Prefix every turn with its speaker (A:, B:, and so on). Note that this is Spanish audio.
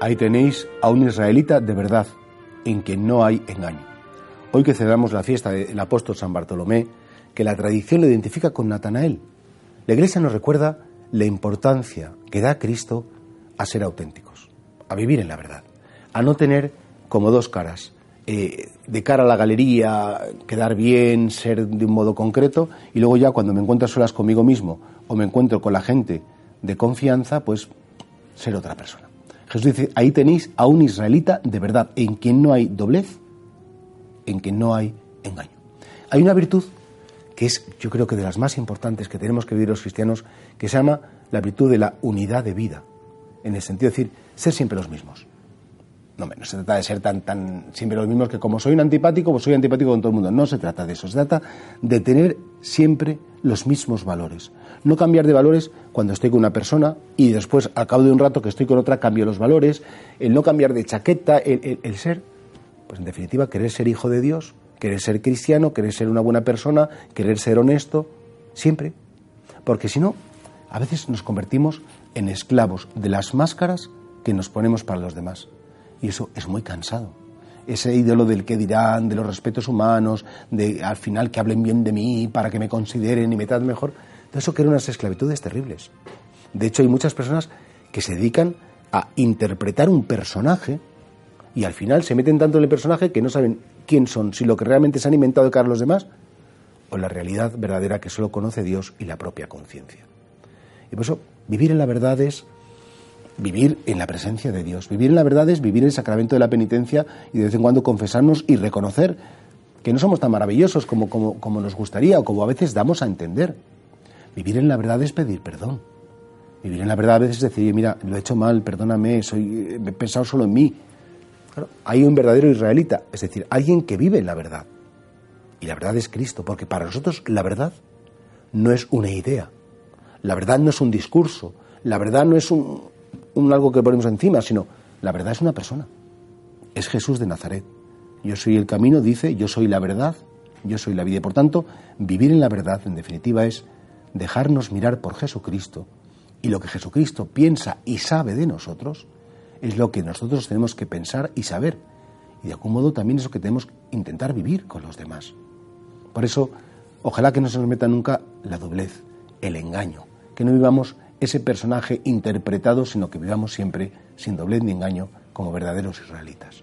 A: Ahí tenéis a un israelita de verdad, en que no hay engaño. Hoy que celebramos la fiesta del apóstol San Bartolomé, que la tradición lo identifica con Natanael, la Iglesia nos recuerda la importancia que da Cristo a ser auténticos, a vivir en la verdad, a no tener como dos caras, eh, de cara a la galería, quedar bien, ser de un modo concreto, y luego ya cuando me encuentro solas conmigo mismo o me encuentro con la gente de confianza, pues ser otra persona. Jesús dice, ahí tenéis a un israelita de verdad, en quien no hay doblez, en quien no hay engaño. Hay una virtud que es, yo creo que de las más importantes que tenemos que vivir los cristianos, que se llama la virtud de la unidad de vida, en el sentido de decir, ser siempre los mismos. No, no se trata de ser tan, tan siempre los mismos que como soy un antipático, pues soy antipático con todo el mundo. No se trata de eso. Se trata de tener siempre los mismos valores. No cambiar de valores cuando estoy con una persona y después, al cabo de un rato que estoy con otra, cambio los valores. El no cambiar de chaqueta, el, el ser, pues en definitiva, querer ser hijo de Dios, querer ser cristiano, querer ser una buena persona, querer ser honesto, siempre. Porque si no, a veces nos convertimos en esclavos de las máscaras que nos ponemos para los demás. Y eso es muy cansado. Ese ídolo del que dirán, de los respetos humanos, de al final que hablen bien de mí para que me consideren y me traten mejor, todo eso crea unas esclavitudes terribles. De hecho, hay muchas personas que se dedican a interpretar un personaje y al final se meten tanto en el personaje que no saben quién son, si lo que realmente se han inventado de a los demás o la realidad verdadera que solo conoce Dios y la propia conciencia. Y por eso vivir en la verdad es vivir en la presencia de Dios. Vivir en la verdad es vivir el sacramento de la penitencia y de vez en cuando confesarnos y reconocer que no somos tan maravillosos como, como, nos gustaría o como a veces damos a entender. Vivir en la verdad es pedir perdón. Vivir en la verdad a veces es decir, mira, lo he hecho mal, perdóname, soy, he pensado solo en mí. hay un verdadero israelita, es decir, alguien que vive en la verdad. Y la verdad es Cristo, porque para nosotros la verdad no es una idea, la verdad no es un discurso, la verdad no es un, un algo que ponemos encima, sino la verdad es una persona. Es Jesús de Nazaret. Yo soy el camino, dice, yo soy la verdad, yo soy la vida. Y por tanto, vivir en la verdad, en definitiva, es dejarnos mirar por Jesucristo. Y lo que Jesucristo piensa y sabe de nosotros es lo que nosotros tenemos que pensar y saber. Y de algún modo también es lo que tenemos que intentar vivir con los demás. Por eso, ojalá que no se nos meta nunca la doblez, el engaño, que no vivamos ese personaje interpretado, sino que vivamos siempre sin doblez ni engaño como verdaderos israelitas.